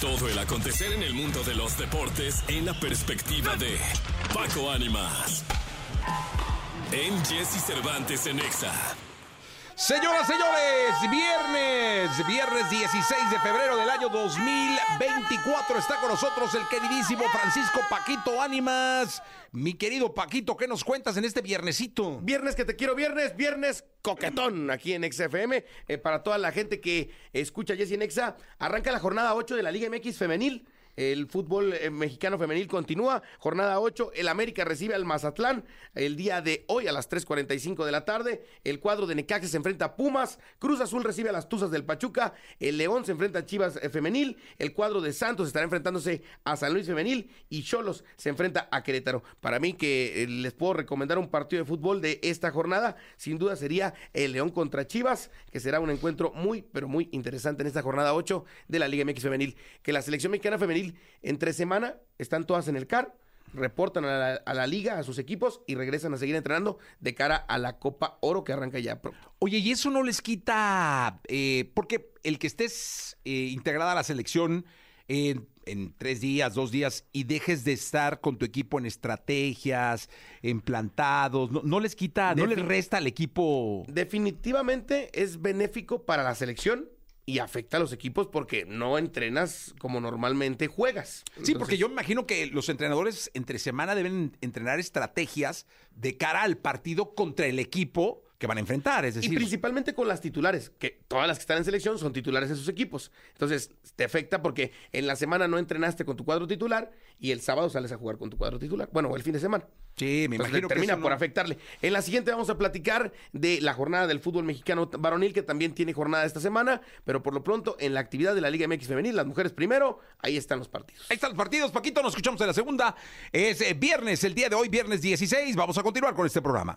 Todo el acontecer en el mundo de los deportes en la perspectiva de Paco Ánimas. En Jesse Cervantes en Exa. Señoras, señores, viernes, viernes 16 de febrero del año 2024 está con nosotros el queridísimo Francisco Paquito Ánimas. Mi querido Paquito, ¿qué nos cuentas en este viernesito? Viernes que te quiero, viernes, viernes coquetón aquí en XFM. Eh, para toda la gente que escucha Jessy en Exa, arranca la jornada 8 de la Liga MX femenil. El fútbol eh, mexicano femenil continúa. Jornada 8. El América recibe al Mazatlán el día de hoy a las 3.45 de la tarde. El cuadro de Necaxa se enfrenta a Pumas. Cruz Azul recibe a las Tuzas del Pachuca. El León se enfrenta a Chivas eh, femenil. El cuadro de Santos estará enfrentándose a San Luis femenil. Y Cholos se enfrenta a Querétaro. Para mí que eh, les puedo recomendar un partido de fútbol de esta jornada. Sin duda sería el León contra Chivas. Que será un encuentro muy, pero muy interesante en esta jornada 8 de la Liga MX femenil. Que la selección mexicana femenil entre semana están todas en el CAR, reportan a la, liga, a sus equipos y regresan a seguir entrenando de cara a la Copa Oro que arranca ya pronto. Oye, y eso no les quita, eh, porque el que estés eh, integrada a la selección en tres días, dos días, y dejes de estar con tu equipo en estrategias, en plantados, no, les quita, no les resta al equipo. Definitivamente es benéfico para la selección y afecta a los equipos porque no entrenas como normalmente juegas. sí, porque yo me imagino que los entrenadores entre semana deben entrenar estrategias de cara al partido contra el equipo que van a enfrentar, es decir. Y principalmente con las titulares, que todas las que están en selección son titulares de sus equipos. Entonces, te afecta porque en la semana no entrenaste con tu cuadro titular y el sábado sales a jugar con tu cuadro titular. Bueno, el fin de semana. Sí, me imagino que termina por afectarle. En la siguiente vamos a platicar de la jornada del fútbol mexicano varonil, que también tiene jornada esta semana, pero por lo pronto en la actividad de la Liga MX femenil, las mujeres primero, ahí están los partidos. Ahí están los partidos, Paquito, nos escuchamos en la segunda. Es eh, viernes, el día de hoy, viernes 16, vamos a continuar con este programa.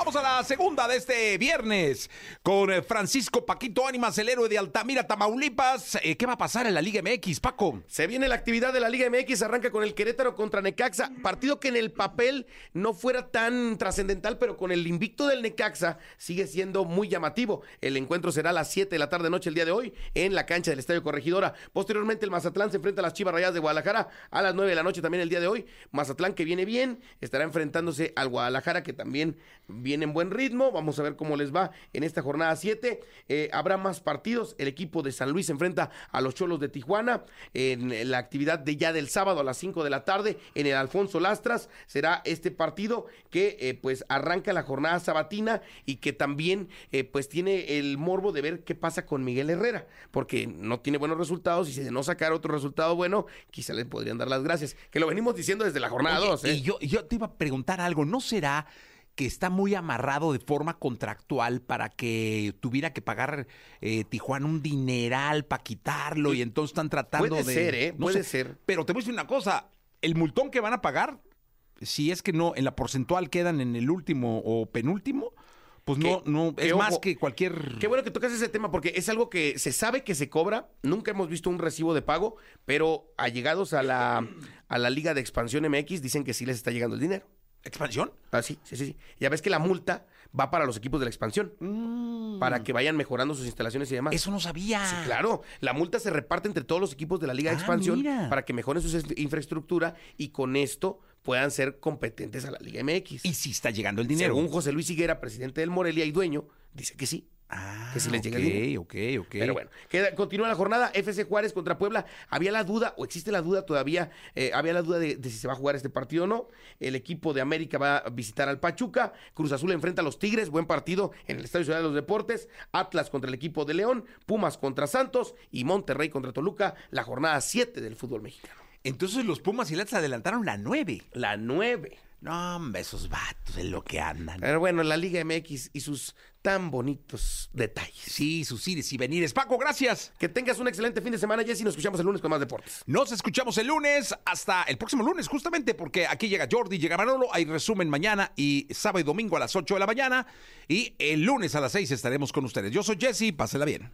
Vamos a la segunda de este viernes con eh, Francisco Paquito Ánimas, el héroe de Altamira, Tamaulipas. Eh, ¿Qué va a pasar en la Liga MX, Paco? Se viene la actividad de la Liga MX, arranca con el Querétaro contra Necaxa, partido que en el papel no fuera tan trascendental, pero con el invicto del Necaxa sigue siendo muy llamativo. El encuentro será a las 7 de la tarde noche el día de hoy en la cancha del Estadio Corregidora. Posteriormente el Mazatlán se enfrenta a las Chivas Rayadas de Guadalajara a las 9 de la noche también el día de hoy. Mazatlán que viene bien, estará enfrentándose al Guadalajara que también viene viene en buen ritmo. Vamos a ver cómo les va en esta jornada 7. Eh, habrá más partidos. El equipo de San Luis se enfrenta a los Cholos de Tijuana en la actividad de ya del sábado a las 5 de la tarde en el Alfonso Lastras. Será este partido que eh, pues arranca la jornada sabatina y que también eh, pues tiene el morbo de ver qué pasa con Miguel Herrera, porque no tiene buenos resultados y si de no sacar otro resultado bueno, quizá le podrían dar las gracias. Que lo venimos diciendo desde la jornada 2. Y yo, yo te iba a preguntar algo, ¿no será que está muy amarrado de forma contractual para que tuviera que pagar eh, Tijuana un dineral para quitarlo y entonces están tratando de... Puede ser, ¿eh? Puede ser. Pero te voy a decir una cosa, el multón que van a pagar, si es que no, en la porcentual quedan en el último o penúltimo, pues no, no, es más que cualquier. Qué bueno que tocas ese tema porque es algo que se sabe que se cobra. Nunca hemos visto un recibo de pago, pero allegados a la, a la Liga de Expansión MX dicen que sí les está llegando el dinero. ¿Expansión? Ah, sí, sí, sí. Ya ves que la multa va para los equipos de la expansión. Mm. Para que vayan mejorando sus instalaciones y demás. Eso no sabía. Sí, claro. La multa se reparte entre todos los equipos de la Liga de Ah, Expansión mira. para que mejoren su infraestructura y con esto puedan ser competentes a la Liga MX. Y si está llegando el dinero. Según José Luis Higuera, presidente del Morelia y dueño, dice que sí. Ah, que si les llega el ok, dinero. ok, ok. Pero bueno, queda- continúa la jornada. FC Juárez contra Puebla. Había la duda, o existe la duda todavía, eh, había la duda de, de si se va a jugar este partido o no. El equipo de América va a visitar al Pachuca. Cruz Azul enfrenta a los Tigres. Buen partido en el Estadio Ciudad de los Deportes. Atlas contra el equipo de León. Pumas contra Santos. Y Monterrey contra Toluca. La jornada 7 del fútbol mexicano. Entonces los Pumas y Atlas adelantaron la 9. La 9. No, hombre, esos vatos en lo que andan. Pero bueno, la Liga MX y sus tan bonitos detalles. Sí, sus ires y venires. Paco, gracias. Que tengas un excelente fin de semana, Jessy. Nos escuchamos el lunes con más deportes. Nos escuchamos el lunes hasta el próximo lunes, justamente porque aquí llega Jordi, llega Manolo, hay resumen mañana y sábado y domingo a las 8 de la mañana y el lunes a las 6 estaremos con ustedes. Yo soy Jesse, pásela bien.